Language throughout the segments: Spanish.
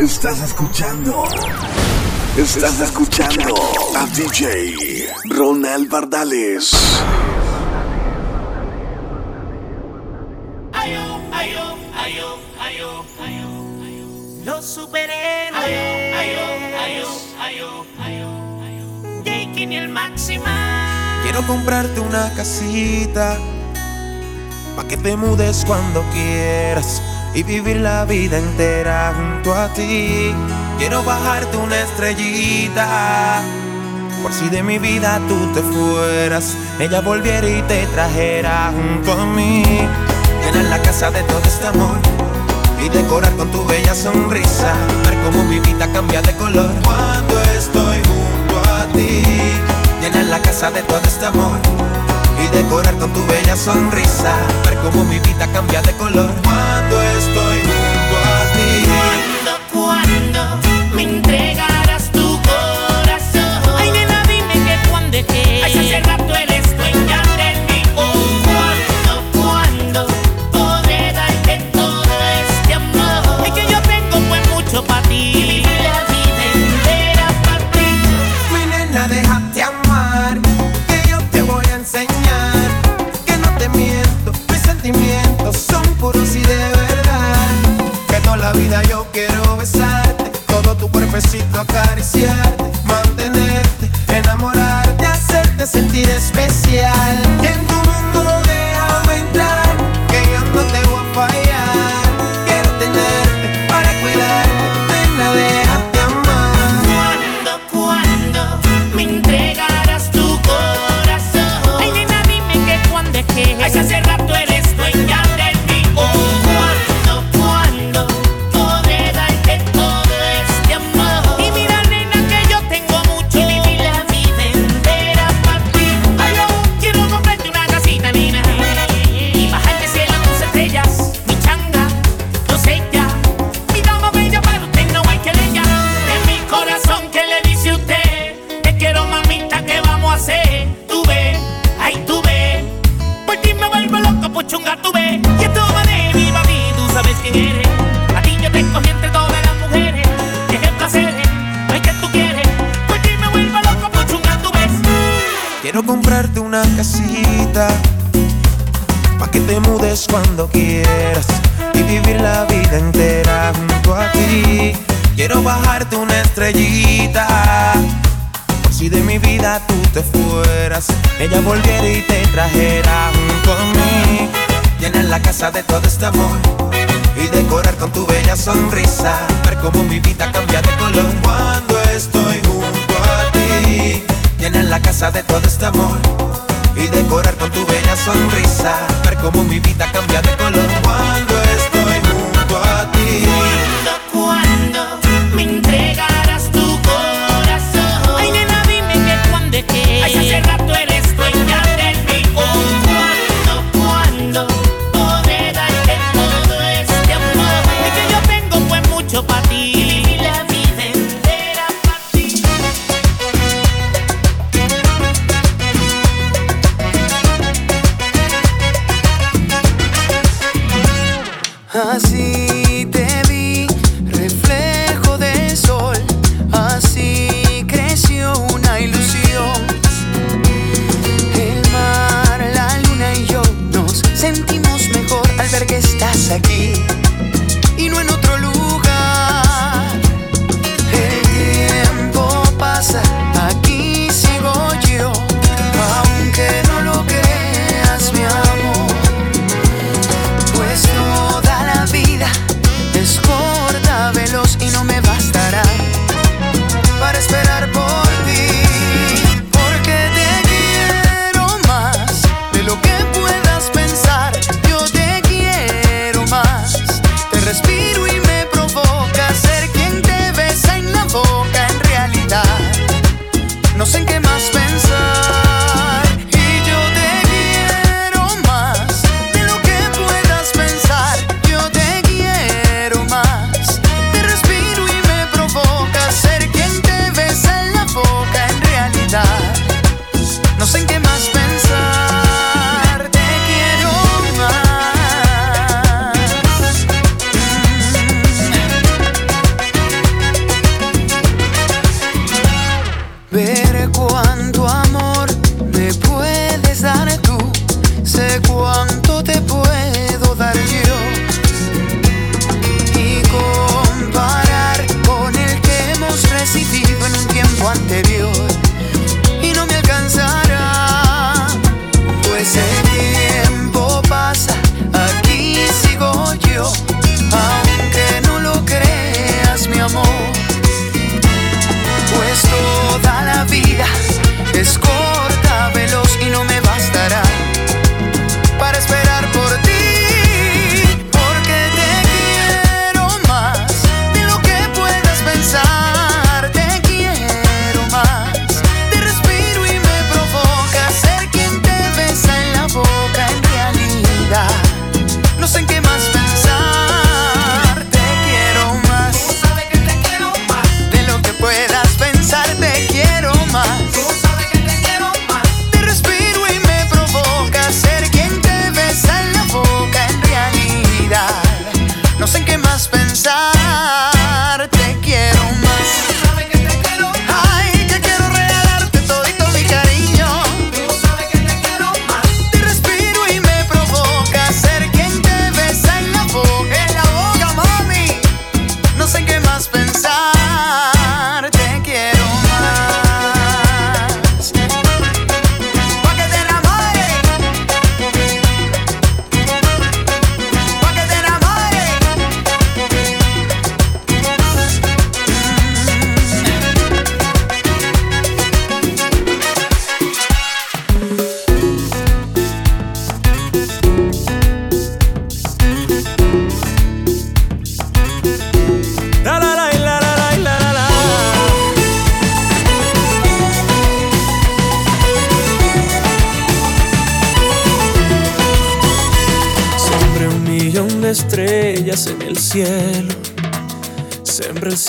Estás escuchando. Estás escuchando a DJ Ronald Bardales. Los superhéroes. Jake y el máxima. Quiero comprarte una casita. Pa' que te mudes cuando quieras y vivir la vida entera junto a ti. Quiero bajarte una estrellita. Por si de mi vida tú te fueras, ella volviera y te trajera junto a mí. Llenar la casa de todo este amor y decorar con tu bella sonrisa. Ver cómo mi vida cambia de color cuando estoy junto a ti. Llenar la casa de todo este amor decorar con tu bella sonrisa. Ver cómo mi vida cambia de color cuando estoy junto a ti. Cuando, cuando.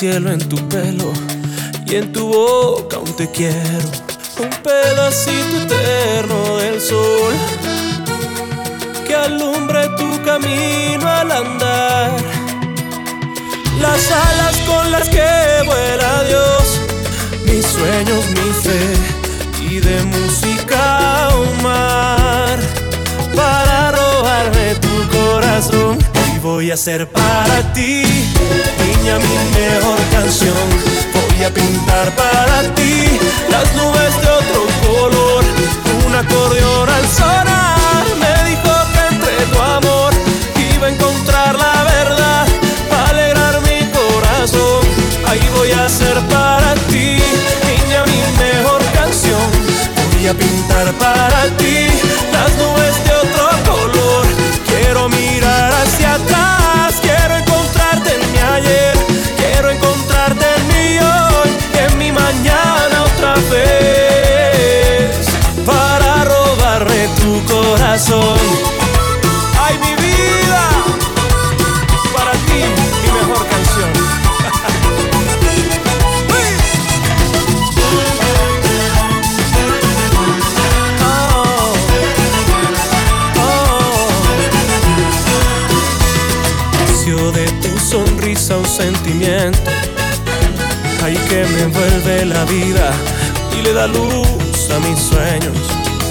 Cielo en tu pelo y en tu boca aún te quiero. Un pedacito eterno del sol que alumbre tu camino al andar. Las alas con las que vuela Dios, mis sueños, mi fe y de música un mar para robarme tu corazón voy a hacer para ti, mi mejor canción. Voy a pintar para ti las nubes de otro color. Un acordeón al sonar me dijo que entre tu amor iba a encontrar la verdad para alegrar mi corazón. Ahí voy a hacer para ti, niña, mi mejor canción. Voy a pintar para ti que me envuelve la vida y le da luz a mis sueños.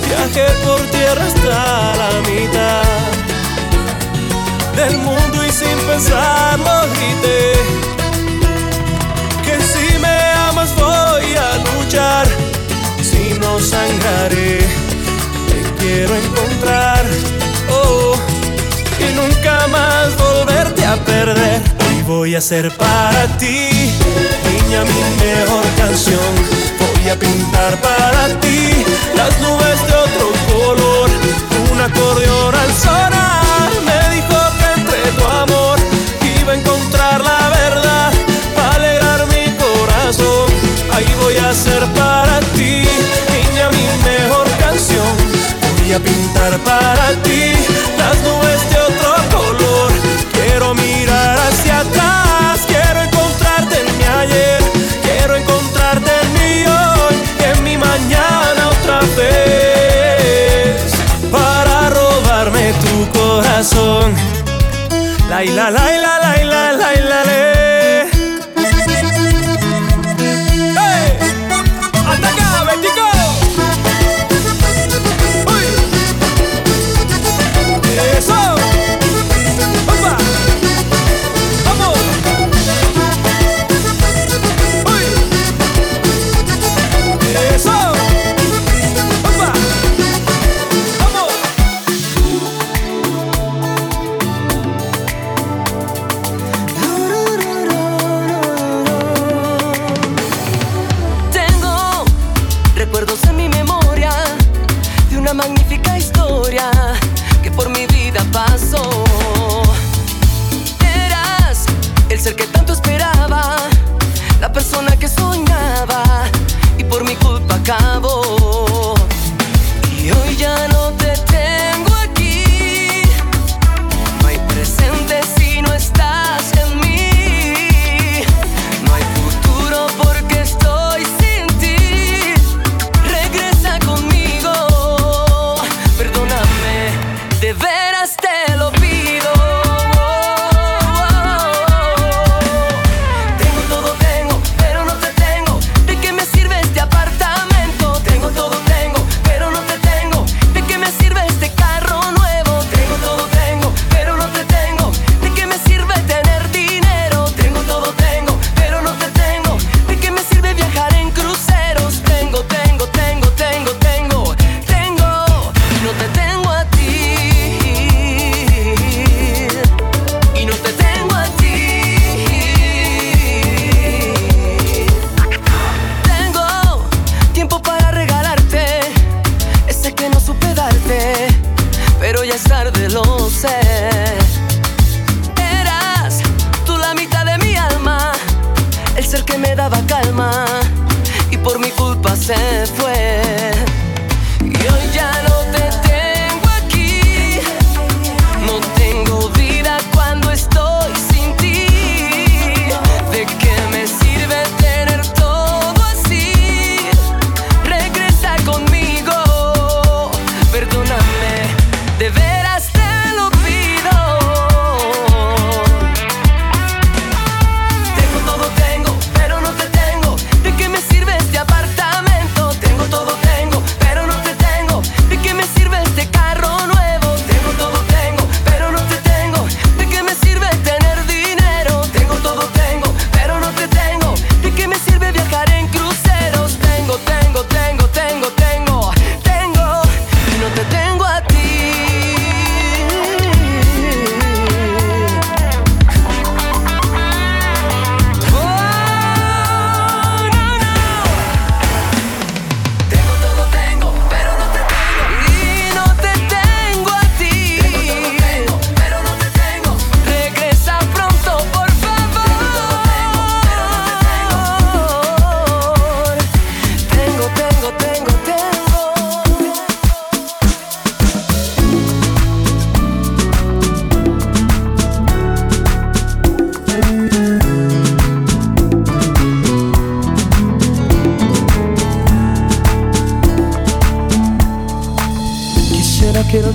Viajé por tierra hasta la mitad del mundo y sin pensarlo grité. Que si me amas voy a luchar, si no sangraré, te quiero encontrar. Oh, y nunca más volverte a perder voy a hacer para ti, niña, mi mejor canción. Voy a pintar para ti las nubes de otro color. Un acordeón al sonar me dijo que entre tu amor iba a encontrar la verdad para alegrar mi corazón. Ahí voy a hacer para ti, niña, mi mejor canción. Voy a pintar para ti las nubes de otro tu corazón. La la la la la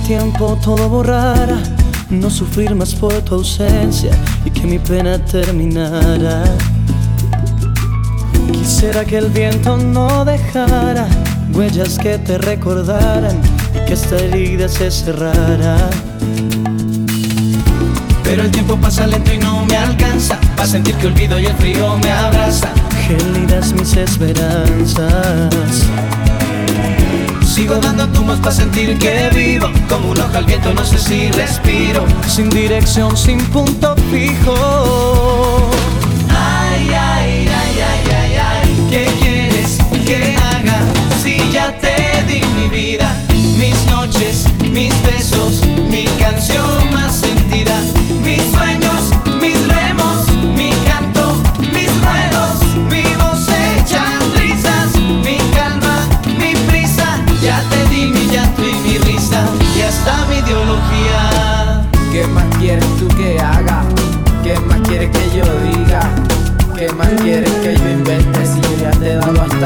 tiempo todo borrara, no sufrir más por tu ausencia y que mi pena terminara. Quisiera que el viento no dejara huellas que te recordaran y que esta herida se cerrara. Pero el tiempo pasa lento y no me alcanza para sentir que olvido y el frío me abraza. Gélidas mis esperanzas. Sigo dando tumbos para sentir que vivo Como una hoja al viento, no sé si respiro Sin dirección, sin punto fijo. Ay, ay, ay, ay, ay, ay ¿Qué quieres que haga? Si ya te di mi vida Mis noches, mis besos Mi canción más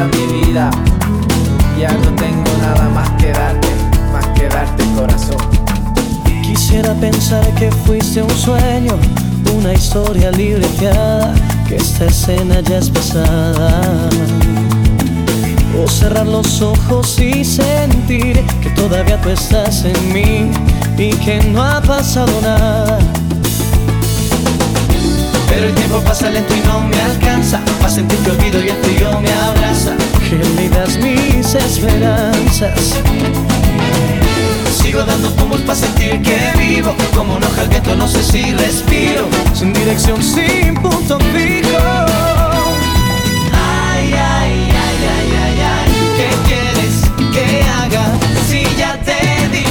mi vida? Ya no tengo nada más que darte, más que darte corazón. Quisiera pensar que fuiste un sueño, una historia libreteada, que esta escena ya es pesada. O cerrar los ojos y sentir que todavía tú estás en mí y que no ha pasado nada. Pero el tiempo pasa lento y no me alcanza Para sentir que olvido y el frío me abraza Gélidas mis esperanzas. Sigo dando tumbos para sentir que vivo Como una hoja al viento, no sé si respiro Sin dirección, sin punto fijo. Ay, ay, ay, ay, ay, ay ¿Qué quieres que haga? Si ya te di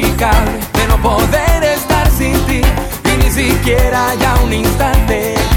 de no poder estar sin ti y ni siquiera ya un instante.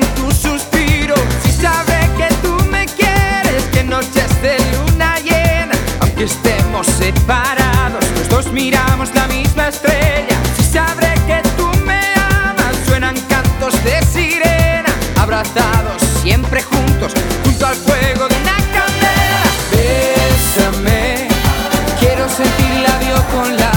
tus suspiros. Si sabe que tú me quieres, que noches de luna llena, aunque estemos separados, los dos miramos la misma estrella. Si sabré que tú me amas, suenan cantos de sirena, abrazados siempre juntos, junto al fuego de una candela. Bésame, quiero sentir labio con la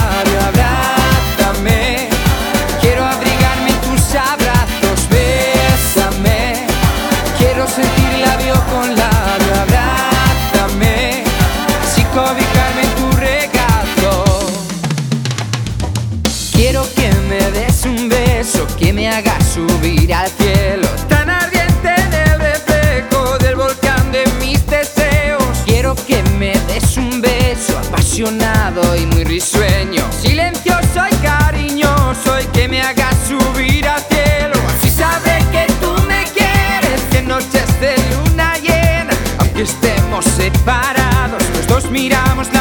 y muy risueño. Silencioso y cariñoso y que me haga subir al cielo. Así sabré que tú me quieres en noches de luna llena. Aunque estemos separados, los dos miramos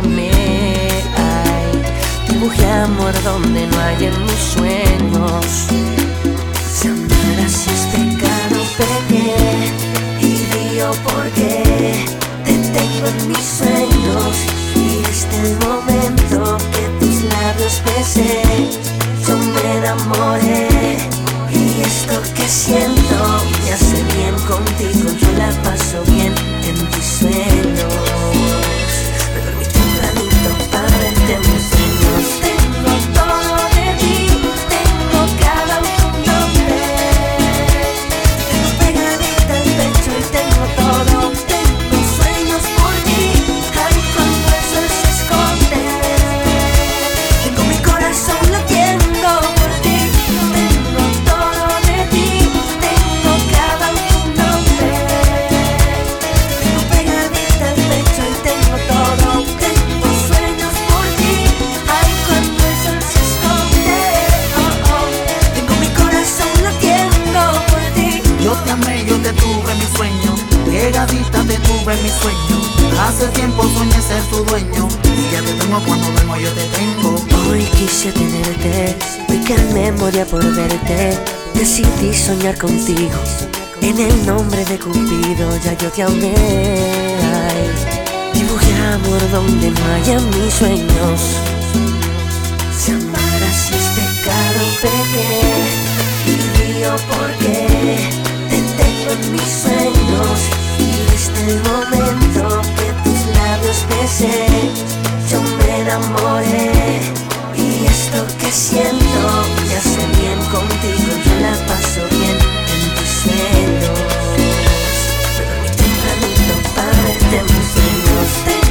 que dibujé amor donde no hay en mis sueños. soñar contigo. En el nombre de Cupido ya yo te amé. Ay, dibujé amor donde no haya mis sueños. Si amar así es este pecado, pequé. Y río porque te tengo en mis sueños. Y desde el momento que tus labios besé, yo me enamoré. Y esto que siento me hace bien contigo, yo la paso sueños. Pero muy tempranito para el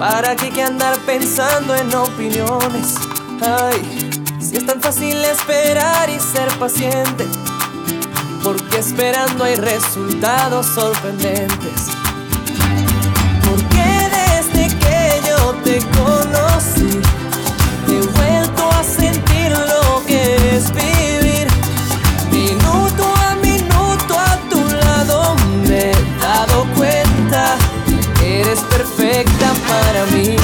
¿Para qué que andar pensando en opiniones? Ay, si es tan fácil esperar y ser paciente, porque esperando hay resultados sorprendentes. Porque desde que yo te conozco, para mim.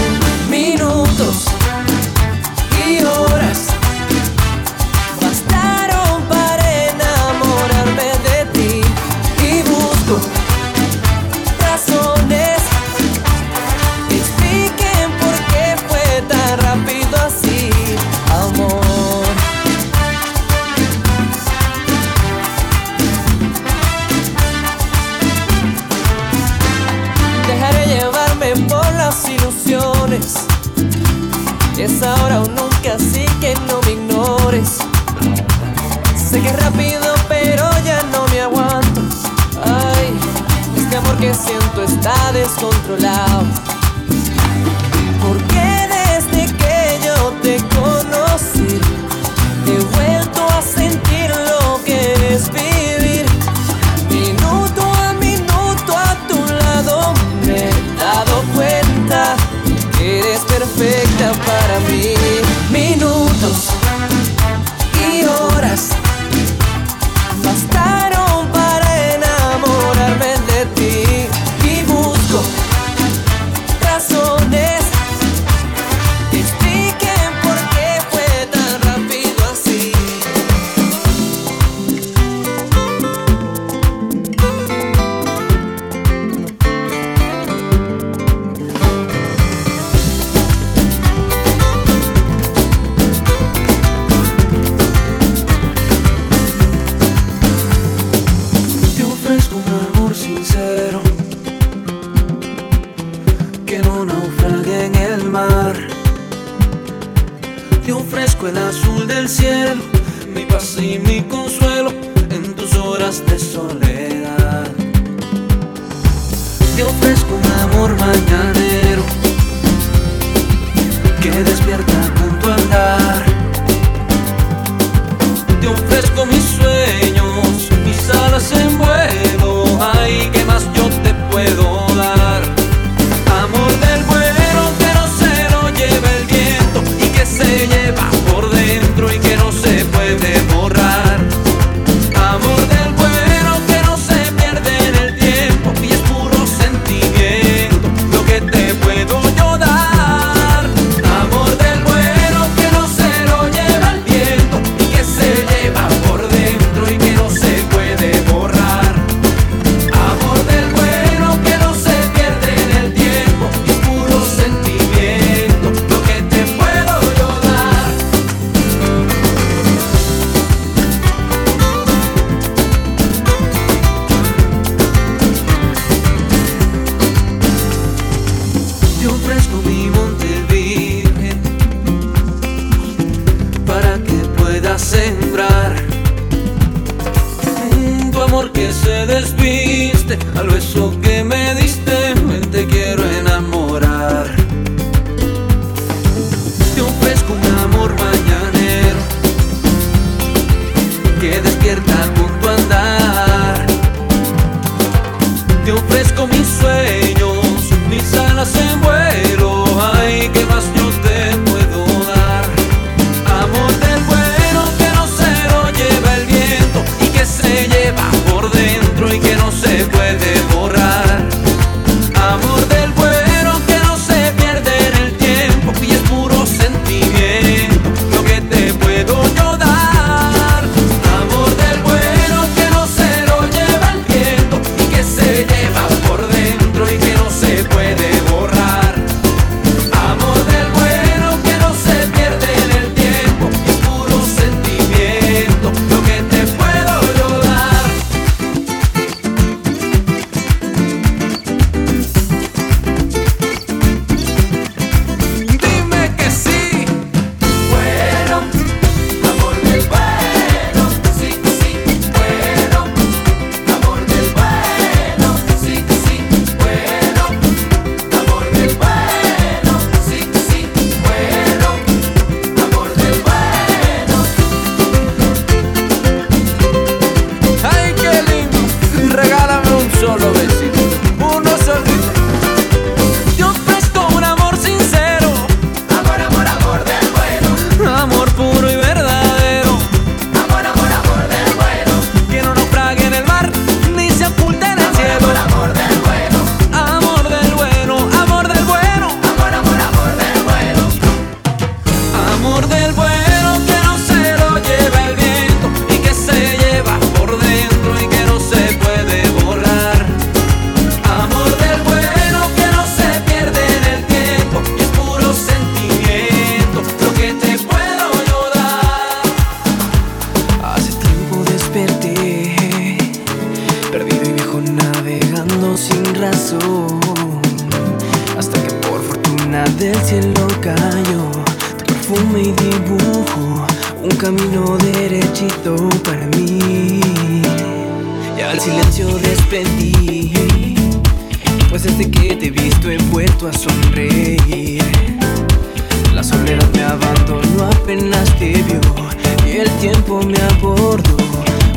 tiempo me abordo,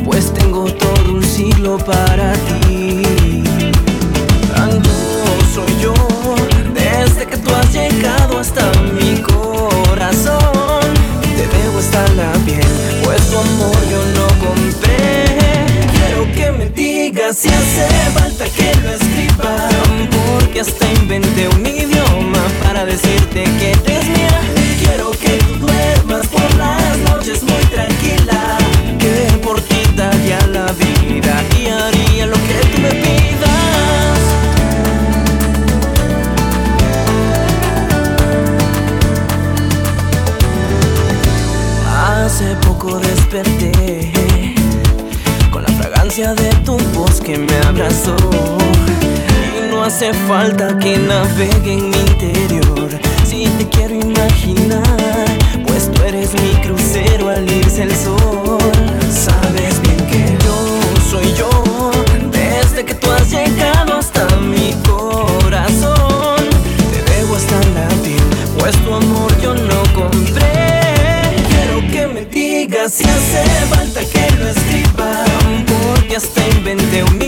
pues tengo todo un siglo para ti. Ando soy yo, desde que tú has llegado hasta mi corazón. Te debo estar la piel, pues tu amor yo no compré. Quiero que me digas si hace falta que lo escriba, porque hasta inventé un idioma para decirte que te es mía. Quiero que y haría lo que tú me pidas. Hace poco desperté con la fragancia de tu voz que me abrazó. Y no hace falta que navegue en mi interior. Si te quiero imaginar, pues tú eres mi crucero al irse el sol. si hace falta que lo escriban, porque hasta inventé un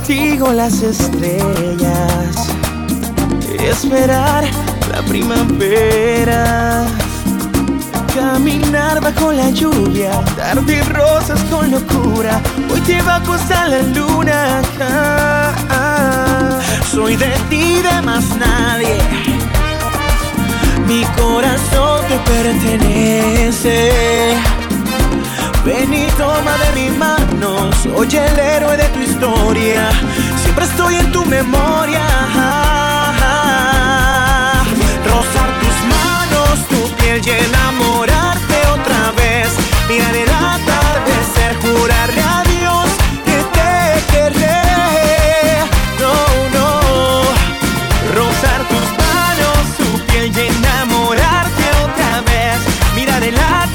contigo las estrellas. Esperar la primavera. Caminar bajo la lluvia, darte rosas con locura. Hoy te va a costar la luna. Soy de ti, de más nadie. Mi corazón te pertenece. Ven y toma de mi mano. Soy el héroe de tu historia. Siempre estoy en tu memoria. Rozar tus manos, tu piel y enamorarte otra vez. Mirar el atardecer, jurarle a Dios que te querré. No, no. Rozar tus manos, tu piel y enamorarte otra vez. Mirar el atardecer,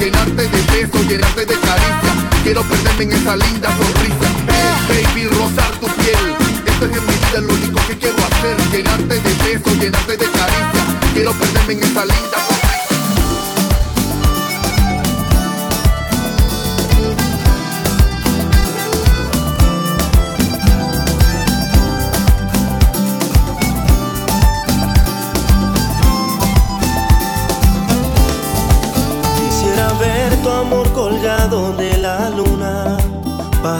Llenarte de besos, llenarte de caricia. Quiero perderme en esa linda sonrisa. Baby, rozar tu piel. Esto es en mi vida lo único que quiero hacer. Llenarte de besos, llenarte de caricia. Quiero perderme en esa linda sonrisa.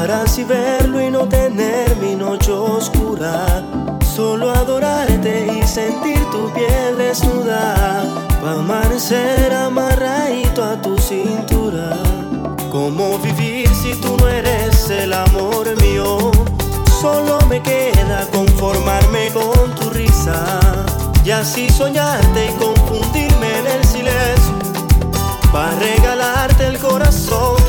Para así verlo y no tener mi noche oscura. Solo adorarte y sentir tu piel desnuda. Pa' amanecer amarradito a tu cintura. ¿Cómo vivir si tú no eres el amor mío? Solo me queda conformarme con tu risa Y así soñarte y confundirme en el silencio. Para regalarte el corazón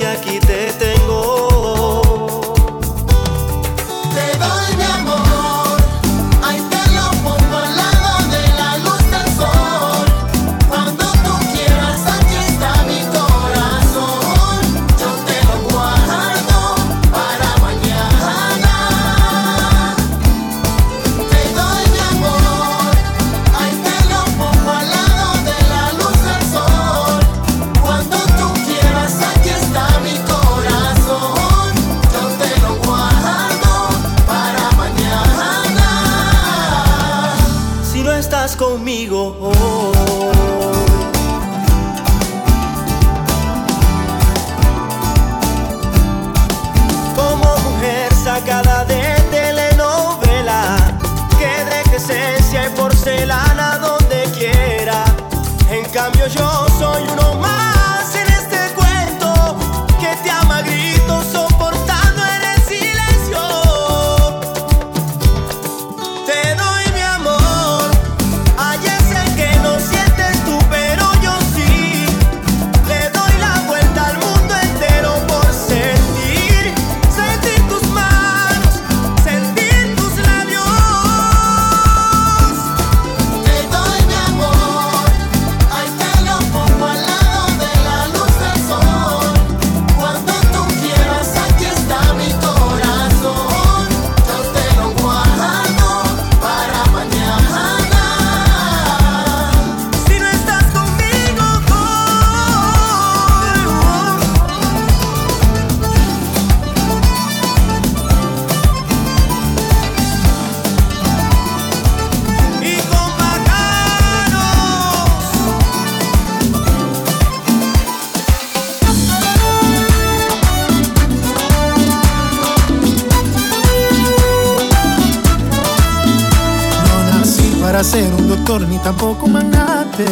tampoco un magnate.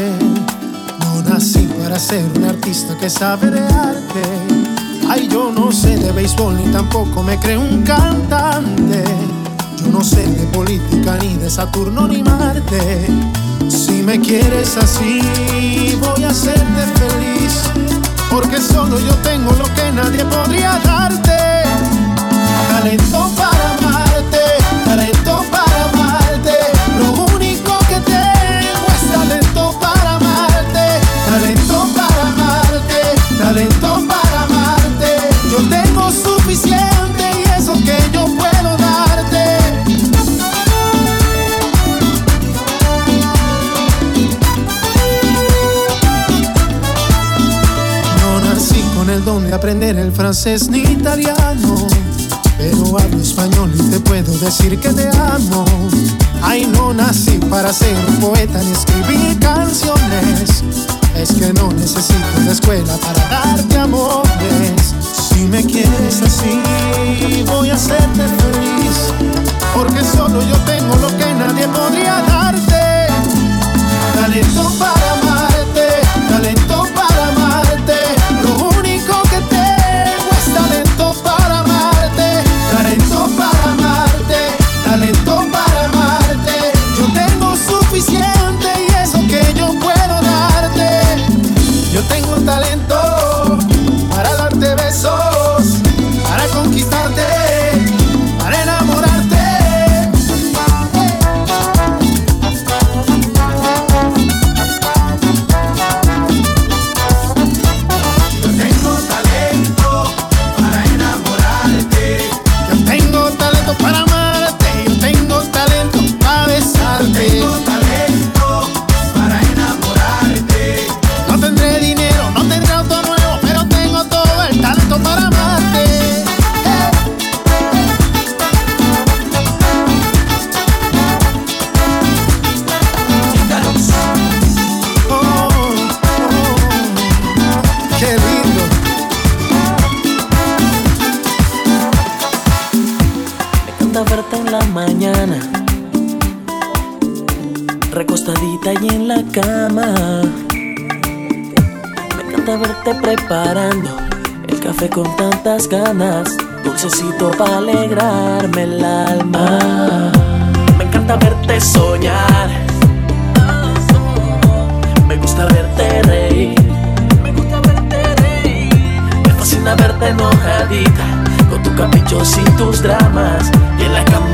No nací para ser un artista que sabe de arte. Ay, yo no sé de béisbol ni tampoco me creo un cantante. Yo no sé de política ni de Saturno ni Marte. Si me quieres así, voy a hacerte feliz. Porque solo yo tengo lo que nadie podría darte. Talento para aprender el francés ni italiano, pero hablo español y te puedo decir que te amo. Ay, no nací para ser poeta ni escribir canciones. Es que no necesito la escuela para darte amores. Si me quieres así, voy a hacerte feliz. Porque solo yo tengo lo que nadie podría darte. Talento para ganas, dulcecito para alegrarme el alma. Me encanta verte soñar, me gusta verte reír, me gusta verte reír, me fascina verte enojadita, con tu caprichos y tus dramas y en la cama